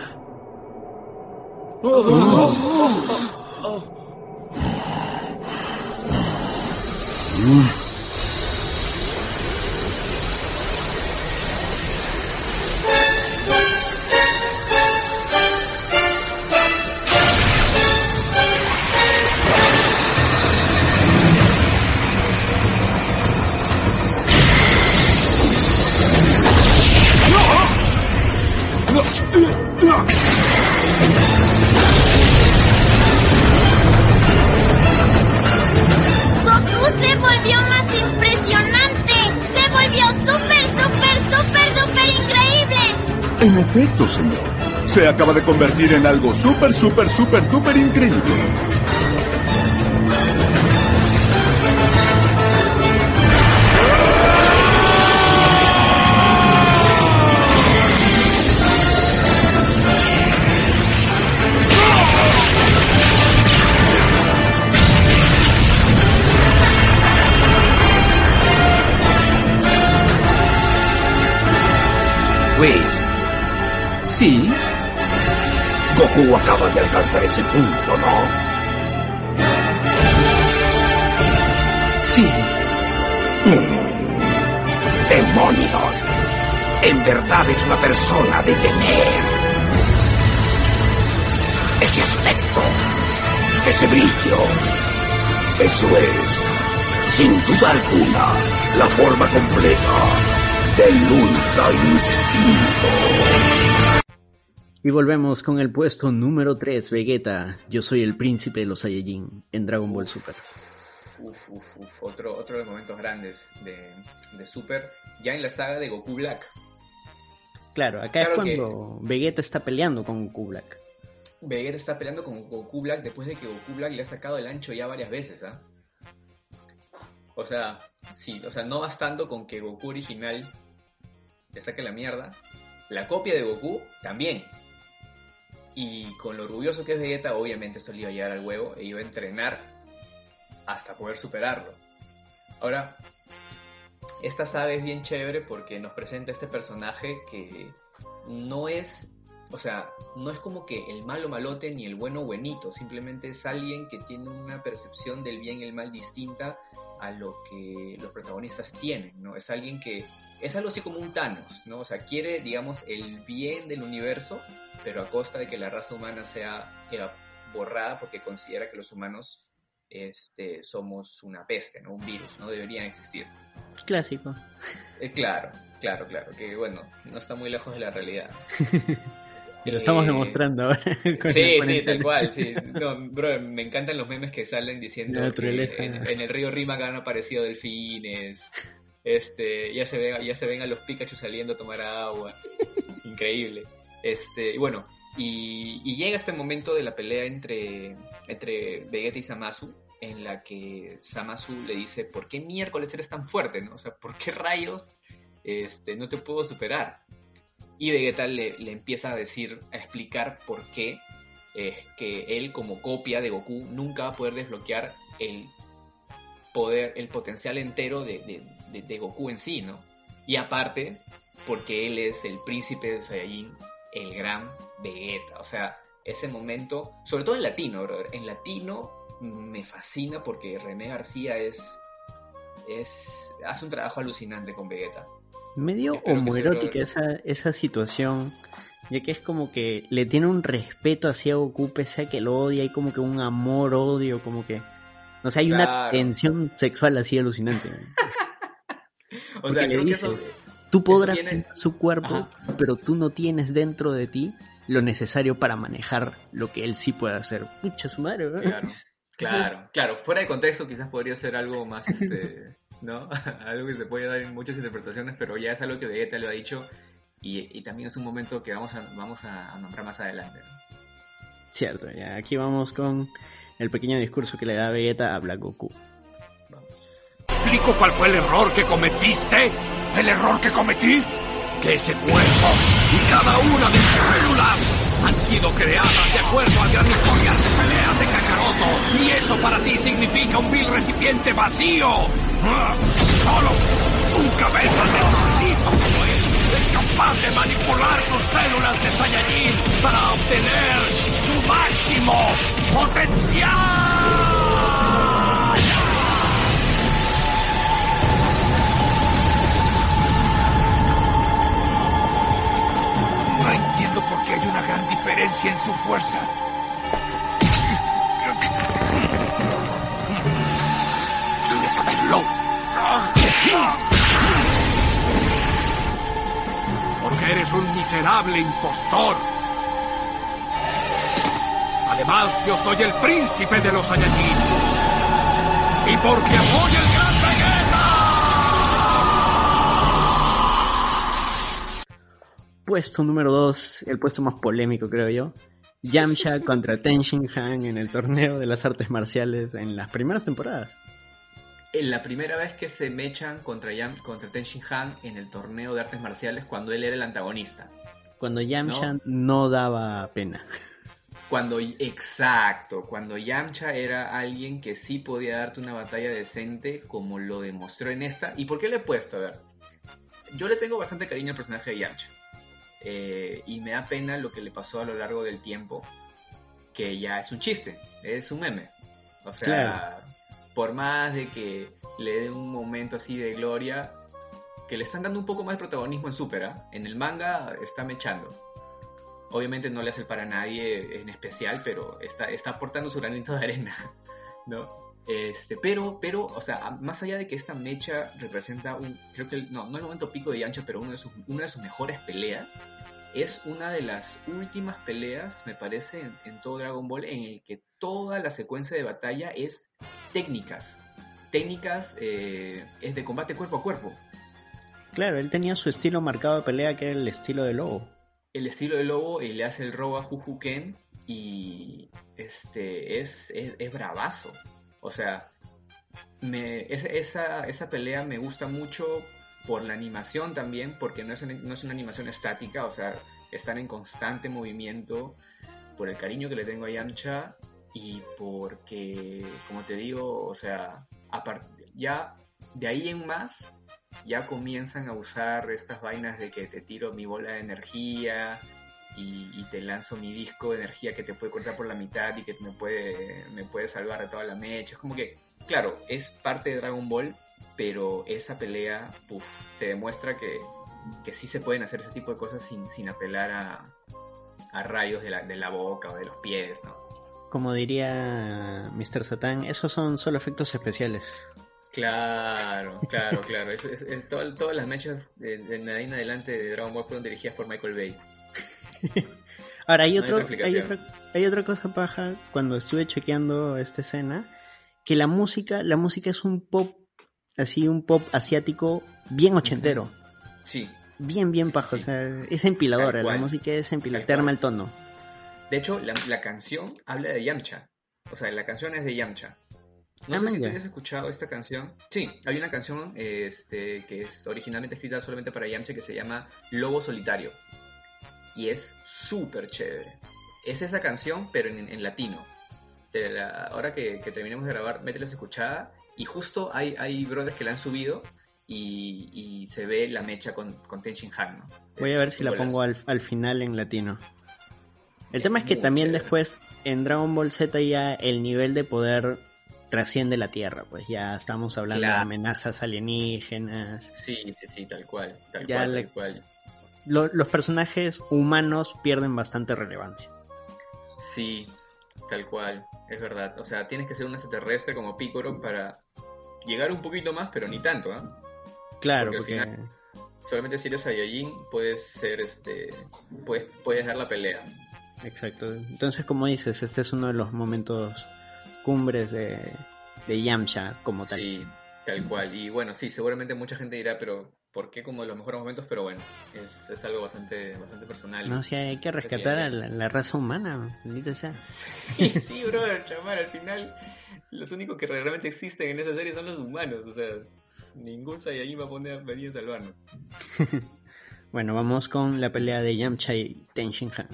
De convertir en algo súper, súper, súper, súper increíble. Pues, sí. Goku acaba de alcanzar ese punto, ¿no? Sí. Mm. ¡Demonios! En verdad es una persona de temer. Ese aspecto, ese brillo. Eso es, sin duda alguna, la forma completa del Ultra Instinto. Y volvemos con el puesto número 3, Vegeta. Yo soy el príncipe de los Saiyajin en Dragon Ball Super. Uf, uf, uf. Otro, otro de los momentos grandes de, de Super. Ya en la saga de Goku Black. Claro, acá Claro es que- cuando Vegeta está peleando con Goku Black. Vegeta está peleando con Goku Black después de que Goku Black le ha sacado el ancho ya varias veces, ¿ah? O sea, sí, o sea, no bastando con que Goku original le saque la mierda, la copia de Goku también. Y con lo orgulloso que es Vegeta, obviamente esto le iba a llegar al huevo e iba a entrenar hasta poder superarlo. Ahora, esta saga es bien chévere porque nos presenta este personaje que no es, o sea, no es como que el malo malote ni el bueno buenito, simplemente es alguien que tiene una percepción del bien y el mal distinta a lo que los protagonistas tienen, ¿no? Es alguien que es algo así como un Thanos, ¿no? O sea, quiere, digamos, el bien del universo, pero a costa de que la raza humana sea eh, borrada porque considera que los humanos este, somos una peste, ¿no? Un virus, no deberían existir. Clásico. Eh, claro, claro, claro, que bueno, no está muy lejos de la realidad. [LAUGHS] Y lo estamos Eh, demostrando ahora. [LAUGHS] Sí, sí, tal cual, sí. No, bro, me encantan los memes que salen diciendo que en el río Rímac han aparecido delfines, este, ya se ven, ya se ven a los Pikachu saliendo a tomar agua. Increíble. Este, y bueno, y, llega este momento de la pelea entre, entre Vegeta y Samasu, en la que Samasu le dice, ¿por qué miércoles eres tan fuerte? ¿no? O sea, ¿por qué rayos este, no te puedo superar? Y Vegeta le, le empieza a decir, a explicar por qué es que él como copia de Goku nunca va a poder desbloquear el poder, el potencial entero de, de- de- de Goku en sí, ¿no? Y aparte, porque él es el príncipe de Saiyajin, el gran Vegeta. O sea, ese momento, sobre todo en latino, brother. En latino me fascina porque René García es, es hace un trabajo alucinante con Vegeta. Medio homoerótica esa, esa situación, ya que es como que le tiene un respeto hacia Goku, pese a que lo odia, hay como que un amor-odio, como que... O sea, hay una tensión sexual así alucinante. [LAUGHS] O sea, le creo que dice, eso... tú podrás tiene- tener su cuerpo, pero tú no tienes dentro de ti lo necesario para manejar lo que él sí puede hacer. Pucha, su madre, ¿verdad? Claro, claro, claro. Fuera de contexto quizás podría ser algo más, este, ¿no? [LAUGHS] algo que se puede dar en muchas interpretaciones, pero ya es algo que Vegeta lo ha dicho y, y también es un momento que vamos a, vamos a, nombrar más adelante. Cierto, ya aquí vamos con el pequeño discurso que le da Vegeta a Black Goku. ¿Explico cuál fue el error que cometiste? ¿El error que cometí? Que ese cuerpo y cada una de sus células han sido creadas de acuerdo al gran historial de peleas de Kakaroto. Y eso para ti significa un vil recipiente vacío. Solo un cabeza de trocito como él es capaz capaz de manipular sus células de Saiyajin para obtener su máximo potencial. No entiendo por qué hay una gran diferencia en su fuerza. Debes saberlo. Porque eres un miserable impostor. Además, yo soy el príncipe de los Saiyajin. Y porque soy el Puesto número 2, el puesto más polémico creo yo. Yamcha [LAUGHS] contra Ten Shin Han en el torneo de las artes marciales en las primeras temporadas. En la primera vez que se mechan contra, Yam, contra Ten Shin Han en el torneo de artes marciales cuando él era el antagonista. Cuando Yamcha no, daba pena. Cuando, exacto, cuando Yamcha era alguien que sí podía darte una batalla decente como lo demostró en esta. ¿Y por qué le he puesto? A ver, yo le tengo bastante cariño al personaje de Yamcha. Eh, y me da pena lo que le pasó a lo largo del tiempo, que ya es un chiste, es un meme. O sea, Claro. por más de que le dé un momento así de gloria, que le están dando un poco más de protagonismo en Super, ¿ah? en el manga está mechando. Obviamente no le hace el para nadie en especial, pero está, está aportando su granito de arena, [LAUGHS] ¿no? Este, pero, pero, o sea, más allá de que esta mecha representa un, creo que, el- no, no el momento pico de Yancha, pero uno de sus, una de sus mejores peleas, es una de las últimas peleas, me parece, en, en todo Dragon Ball, en el que toda la secuencia de batalla es técnicas. Técnicas eh, es de combate cuerpo a cuerpo. Claro, él tenía su estilo marcado de pelea que era el estilo de lobo. el estilo de lobo y le hace el robo a Juju Ken y este es, es, es bravazo. O sea, me, esa, esa pelea me gusta mucho por la animación también, porque no es, una- no es una animación estática, o sea, están en constante movimiento, por el cariño que le tengo a Yamcha y porque, como te digo, o sea, ya de ahí en más ya comienzan a usar estas vainas de que te tiro mi bola de energía y, te lanzo mi disco de energía que te puede cortar por la mitad y que me puede, me puede salvar de toda la mecha. Es como que, claro, es parte de Dragon Ball, pero esa pelea puf, te demuestra que, que sí se pueden hacer ese tipo de cosas sin, sin apelar a, a rayos de la, de la boca o de los pies, ¿no? Como diría Mr. Satan, esos son solo efectos especiales. Claro, [LAUGHS] claro, claro. Es, es- es- todo- todas las mechas de, de ahí en adelante de Dragon Ball fueron dirigidas por Michael Bay. [LAUGHS] Ahora, hay, No otro, otra hay, otra, hay otra cosa paja cuando estuve chequeando esta escena, que la música, la música es un pop, así un pop asiático bien ochentero. Sí. Bien, bien paja, o sea, es empiladora, la música es empiladora, cual. te arma el tono. De hecho, la, la canción habla de Yamcha. O sea, la canción es de Yamcha. No Ah, sé si tú has escuchado esta canción. Sí, hay una canción este, que es originalmente escrita solamente para Yamcha que se llama Lobo Solitario. Y es súper chévere. Es esa canción, pero en, en latino. La- ahora que, que terminemos de grabar, mételas escuchada. Y justo hay, hay brothers que la han subido y, y se ve la mecha con, con Ten Shin Han, ¿no? Voy a ver si la pongo al, al final en latino. El tema es que también chévere. después en Dragon Ball Z ya el nivel de poder trasciende la Tierra, pues ya estamos hablando de amenazas alienígenas. Sí, sí, sí, tal cual. Tal Ya cual, le- tal cual. Lo- los personajes humanos pierden bastante relevancia. Sí, tal cual, es verdad. O sea, tienes que ser un extraterrestre como Piccolo para llegar un poquito más, pero ni tanto, ¿ah? Claro, Porque al porque final- Solamente si eres Saiyajin puedes ser este. Puedes, puedes dar la pelea. Exacto. Entonces, como dices, este es uno de los momentos cumbres de, de Yamcha como tal. Sí, tal cual. Y bueno, sí, seguramente mucha gente dirá, pero ¿por qué como los mejores momentos? Pero bueno, es, es algo bastante, bastante personal. No, o sea, hay que rescatar a la, la raza humana, maldita sea. Sí, [LAUGHS] sí, brother, chamar, al final los únicos que realmente existen en esa serie son los humanos, o sea, ningún Saiyajin va a poner a venir a salvarnos. [LAUGHS] Bueno, vamos con la pelea de Yamcha y Ten Shin Han.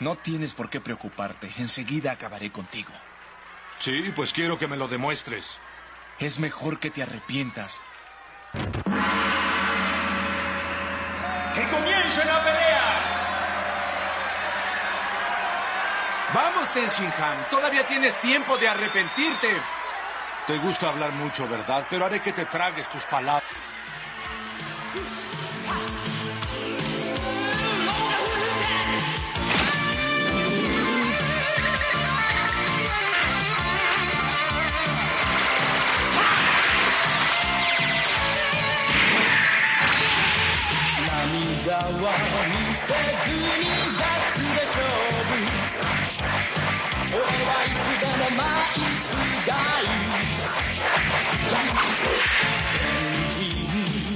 No tienes por qué preocuparte. Enseguida acabaré contigo. Sí, pues quiero que me lo demuestres. Es mejor que te arrepientas. ¡Que comience la pelea! Vamos, Tenshinhan, todavía tienes tiempo de arrepentirte. Te gusta hablar mucho, ¿verdad? Pero haré que te tragues tus palabras. は見せずにガつで勝負俺はい。つでもマイスガイ人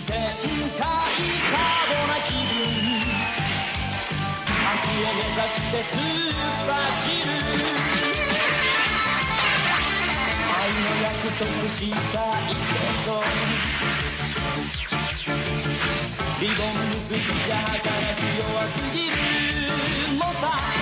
生全開過保な気分明日を目指して突っ走る。愛の約束したいけど。リボン結びじゃ働く弱すぎる。のさ。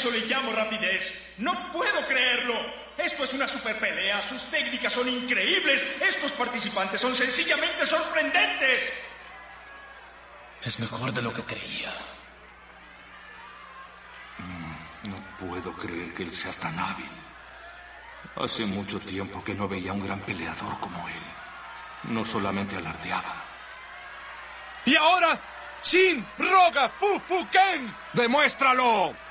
Eso le llamo rapidez. No puedo creerlo. Esto es una super pelea. Sus técnicas son increíbles. Estos participantes son sencillamente sorprendentes. Es mejor de lo que creía. Mm, No puedo creer que él sea tan hábil. Hace mucho tiempo que no veía a un gran peleador como él. No solamente alardeaba. Y ahora, Shin Roga Fufuken. ¡Demuéstralo!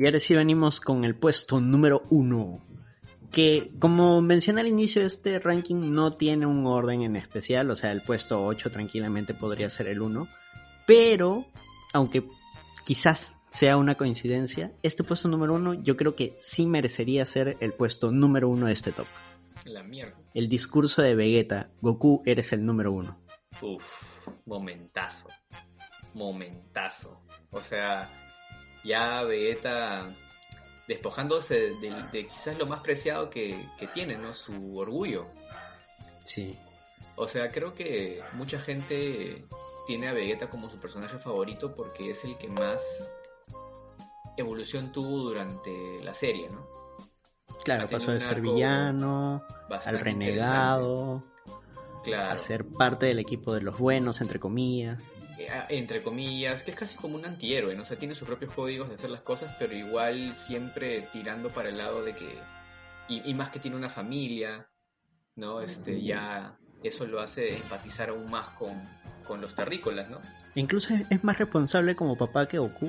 Y ahora sí venimos con el puesto número uno. Que como mencioné al inicio, este ranking no tiene un orden en especial. O sea, el puesto 8 tranquilamente podría ser el 1. Pero, aunque quizás sea una coincidencia, este puesto número uno yo creo que sí merecería ser el puesto número uno de este top. La mierda. El discurso de Vegeta, Goku, eres el número uno. Uf, momentazo. Momentazo. O sea, ya Vegeta despojándose de, de quizás lo más preciado que, que tiene, ¿no? Su orgullo. Sí. O sea, creo que mucha gente tiene a Vegeta como su personaje favorito porque es el que más evolución tuvo durante la serie, ¿no? Claro, pasó de ser villano al renegado, Claro. a ser parte del equipo de los buenos, entre comillas. Eh, entre comillas, que es casi como un antihéroe, ¿no? O sea, tiene sus propios códigos de hacer las cosas, pero igual siempre tirando para el lado de que... Y, y más que tiene una familia, ¿no? Este, ya eso lo hace empatizar aún más con, con los terrícolas, ¿no? Incluso es, más responsable como papá que Goku.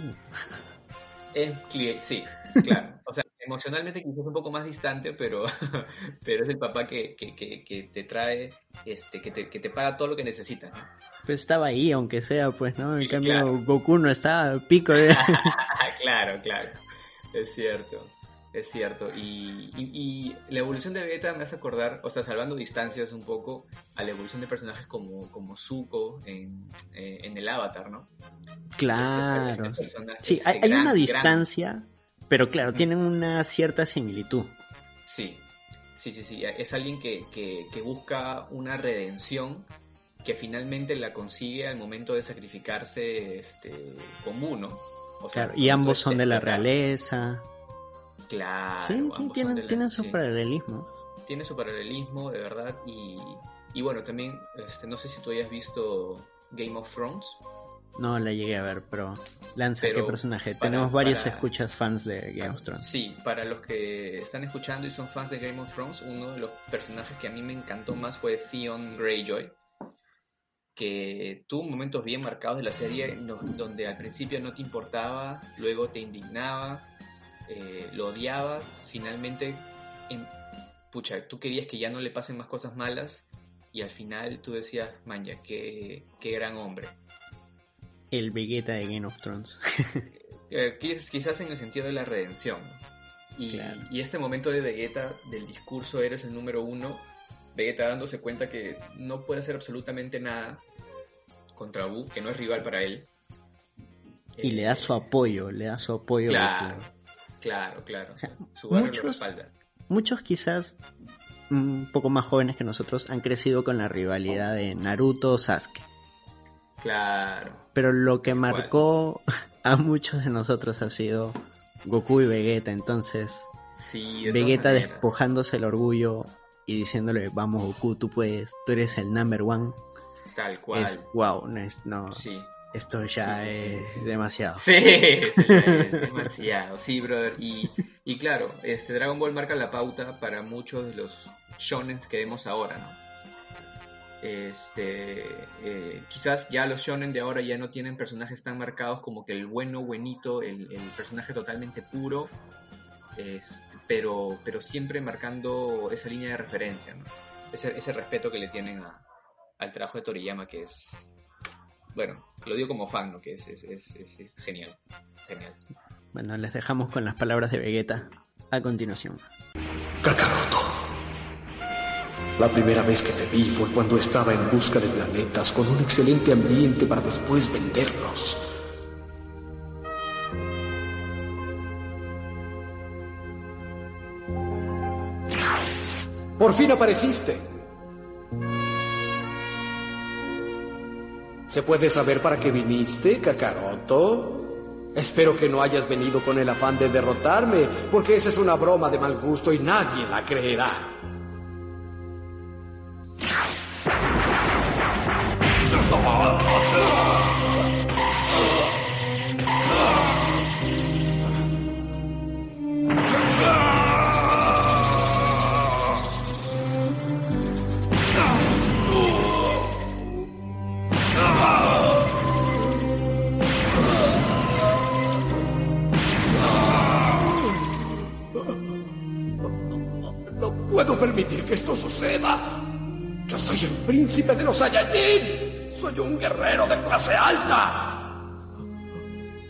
Es sí, claro. [LAUGHS] O sea, emocionalmente quizás un poco más distante, pero, [LAUGHS] pero es el papá que, que, que, que te trae, este, que te, que te paga todo lo que necesitas. ¿no? Pues estaba ahí, aunque sea, pues, ¿no? En Sí, cambio, claro. Goku no está pico de... [LAUGHS] [LAUGHS] claro, claro. Es cierto. Es cierto. Y, y- y la evolución de Vegeta me hace acordar, o sea, salvando distancias un poco, a la evolución de personajes como, como Zuko en, eh, en el Avatar, ¿no? Claro. Este personaje, Sí, este hay, gran, una gran- distancia, pero claro, tienen una cierta similitud. Sí, sí, sí, sí. Es alguien que, que, que busca una redención que finalmente la consigue al momento de sacrificarse este, común, ¿no? O sea, Claro, y ambos son de la realeza. Claro. Sí, sí, tienen, la- tienen su sí. paralelismo. Tiene su paralelismo, de verdad. Y, y bueno, también, este, no sé si tú hayas visto Game of Thrones. No la llegué a ver, pero lanza, Pero ¿qué personaje? para- Tenemos varios para- escuchas fans de Game of Thrones. Sí, para los que están escuchando y son fans de Game of Thrones, uno de los personajes que a mí me encantó más fue Theon Greyjoy, que tuvo momentos bien marcados de la serie no- donde al principio no te importaba, luego te indignaba, eh, lo odiabas, finalmente, en- pucha, tú querías que ya no le pasen más cosas malas y al final tú decías, man, ya, qué, qué gran hombre. El Vegeta de Game of Thrones. [LAUGHS] Eh, quiz- quizás en el sentido de la redención. Y, Claro. y este momento de Vegeta, del discurso eres el número uno, Vegeta dándose cuenta que no puede hacer absolutamente nada contra Buu, que no es rival para él. y le da su apoyo, le da su apoyo. Claro, claro, claro. sea, Su barrio lo muchos- respalda. Muchos quizás un poco más jóvenes que nosotros han crecido con la rivalidad de Naruto-Sasuke. Claro. Pero lo que cual. marcó [LAUGHS] a muchos de nosotros ha sido Goku y Vegeta. Entonces, Sí, de todas Vegeta despojándose el orgullo y diciéndole, vamos Goku, tú puedes, tú eres el number one. Tal cual. Es wow, no, es- no, Sí. esto ya Sí, sí, sí. es demasiado. Sí, esto ya es demasiado. Sí, brother. Y, y claro, este Dragon Ball marca la pauta para muchos de los shonen que vemos ahora, ¿no? Este, eh, quizás ya los shonen de ahora ya no tienen personajes tan marcados como que el bueno, buenito, el, el personaje totalmente puro, este, pero, pero siempre marcando esa línea de referencia, ¿no? Ese, ese respeto que le tienen a- al trabajo de Toriyama que es, bueno, lo digo como fan, ¿no? Que es, es, es, es- es genial, genial. Bueno, les dejamos con las palabras de Vegeta a continuación. Kakaroto. La primera vez que te vi fue cuando estaba en busca de planetas con un excelente ambiente para después venderlos. Por fin apareciste. ¿Se puede saber para qué viniste, Kakaroto? Espero que no hayas venido con el afán de derrotarme, porque esa es una broma de mal gusto y nadie la creerá. No puedo permitir que esto suceda. Yo soy el príncipe de los Saiyajin. Soy un guerrero de clase alta.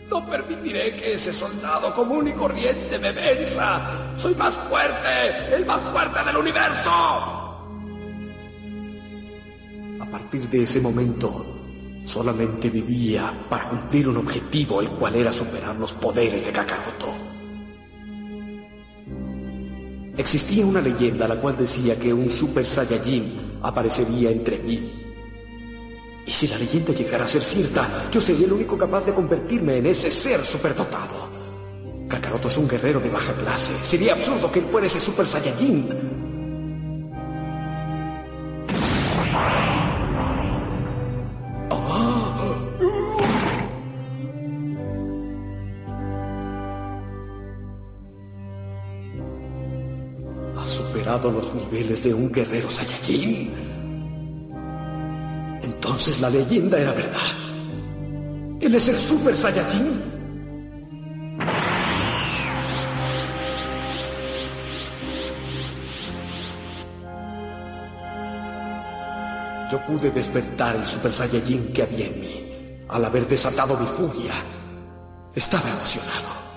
No permitiré que ese soldado común y corriente me venza. Soy más fuerte, el más fuerte del universo. A partir de ese momento, solamente vivía para cumplir un objetivo, el cual era superar los poderes de Kakaroto. Existía una leyenda la cual decía que un Super Saiyajin aparecería entre mí. Y si la leyenda llegara a ser cierta, yo sería el único capaz de convertirme en ese ser superdotado. Kakaroto es un guerrero de baja clase. Sería absurdo que él fuera ese Super Saiyajin. Superado los niveles de un guerrero Saiyajin. Entonces la leyenda era verdad. Él es el Super Saiyajin. Yo pude despertar el Super Saiyajin que había en mí. Al haber desatado mi furia, estaba emocionado.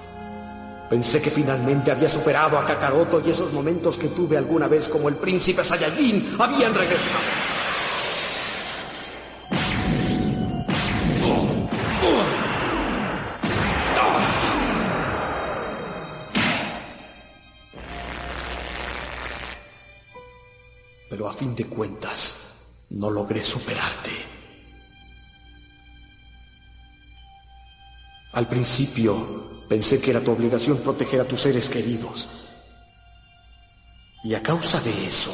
Pensé que finalmente había superado a Kakaroto y esos momentos que tuve alguna vez como el príncipe Saiyajin habían regresado. Pero a fin de cuentas, no logré superarte. Al principio pensé que era tu obligación proteger a tus seres queridos. Y a causa de eso,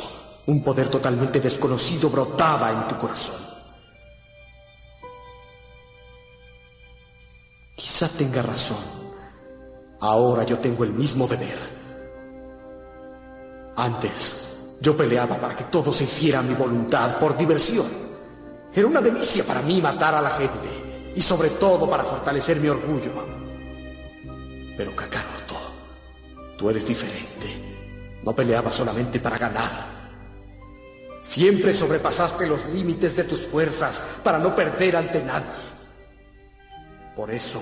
un poder totalmente desconocido brotaba en tu corazón. Quizá tenga razón. Ahora yo tengo el mismo deber. Antes, yo peleaba para que todo se hiciera a mi voluntad, por diversión. Era una delicia para mí matar a la gente, y sobre todo para fortalecer mi orgullo. Pero Kakaroto, tú eres diferente. No peleabas solamente para ganar. Siempre sobrepasaste los límites de tus fuerzas para no perder ante nadie. Por eso,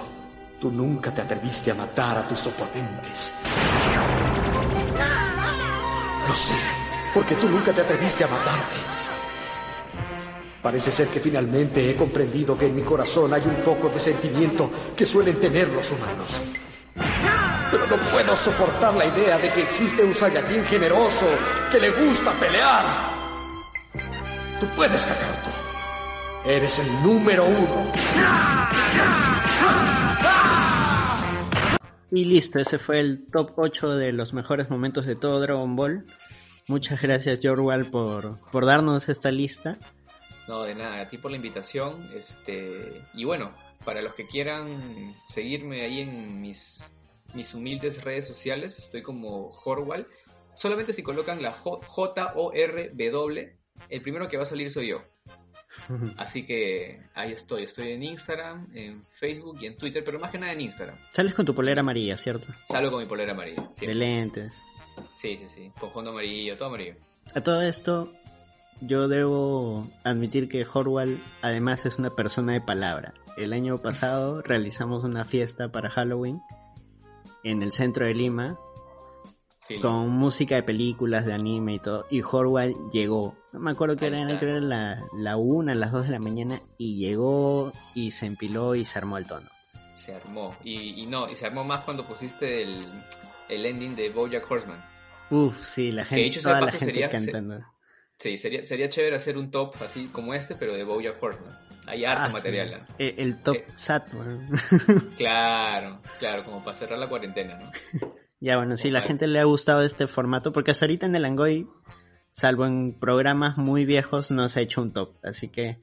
tú nunca te atreviste a matar a tus oponentes. Lo sé, porque tú nunca te atreviste a matarme. Parece ser que finalmente he comprendido que en mi corazón hay un poco de sentimiento que suelen tener los humanos. Pero no puedo soportar la idea de que existe un Saiyajin generoso que le gusta pelear. Tú puedes, Kakaroto. Eres el número uno. Y listo, ese fue el top 8 de los mejores momentos de todo Dragon Ball. Muchas gracias, Jorwal, por, por darnos esta lista. No, de nada, a ti por la invitación. Este, y bueno, para los que quieran seguirme ahí en mis, mis humildes redes sociales, estoy como Jorwal. Solamente si colocan la J-O-R-W, el primero que va a salir soy yo. [LAUGHS] Así que ahí estoy, estoy en Instagram, en Facebook y en Twitter, pero más que nada en Instagram. Sales con tu polera amarilla, ¿cierto? Salgo con mi polera amarilla. De lentes. Sí, sí, sí, con fondo amarillo, todo amarillo. A todo esto, yo debo admitir que Horwal además es una persona de palabra. El año pasado realizamos una fiesta para Halloween en el centro de Lima Sí. con música de películas, de anime y todo. Y Horwal llegó. No me acuerdo que era, era la, la una, las dos de la mañana y llegó y se empiló y se armó el tono. Se armó. Y, y no, y se armó más cuando pusiste el, el ending de Bojack Horseman. Uf, sí, la gente, toda la gente sería- cantando. Sí, sería, sería chévere hacer un top así como este, pero de Bojack Horseman. Hay harto Ah, sí. material. ¿no? El, top Eh. SAT. [LAUGHS] Claro, claro, como para cerrar la cuarentena, ¿no? [LAUGHS] Ya, bueno, sí, la gente le ha gustado este formato porque hasta ahorita en el Angoy, salvo en programas muy viejos, no se ha hecho un top. Así que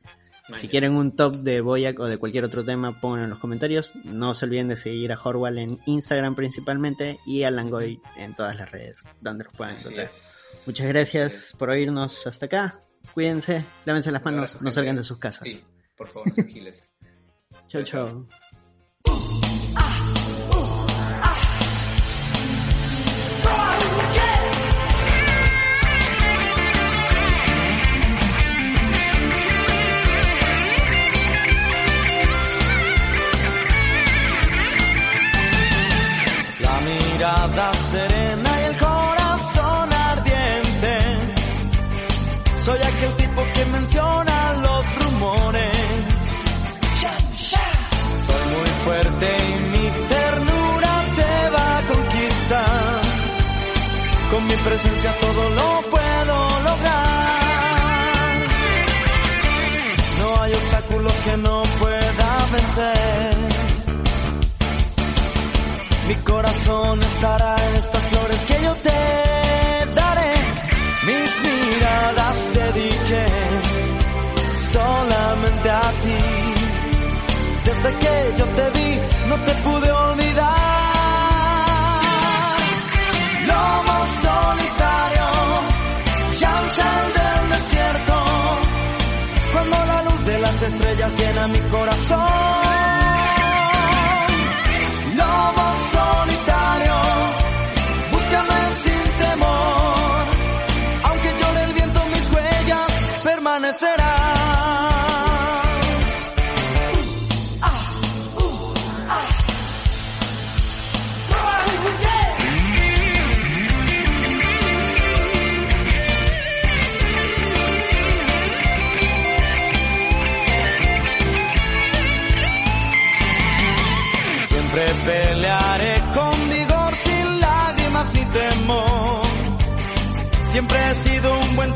si quieren un top de Boyac o de cualquier otro tema, pongan en los comentarios. No se olviden de seguir a Horwal en Instagram principalmente y a Langoy en todas las redes donde los puedan encontrar. Muchas gracias por oírnos hasta acá. Cuídense, lávense las manos, abrazo, no salgan gente. de sus casas. Sí, por favor, no sean giles. [LAUGHS] Chau, chau. La mirada serena que menciona los rumores. Soy muy fuerte y mi ternura te va a conquistar. Con mi presencia todo lo puedo lograr. No hay obstáculos que no pueda vencer. Mi corazón estará en estas flores que yo te Desde que yo te vi, no te pude olvidar. Lobo solitario, Yamcha del desierto. Cuando la luz de las estrellas llena mi corazón. Siempre he sido un buen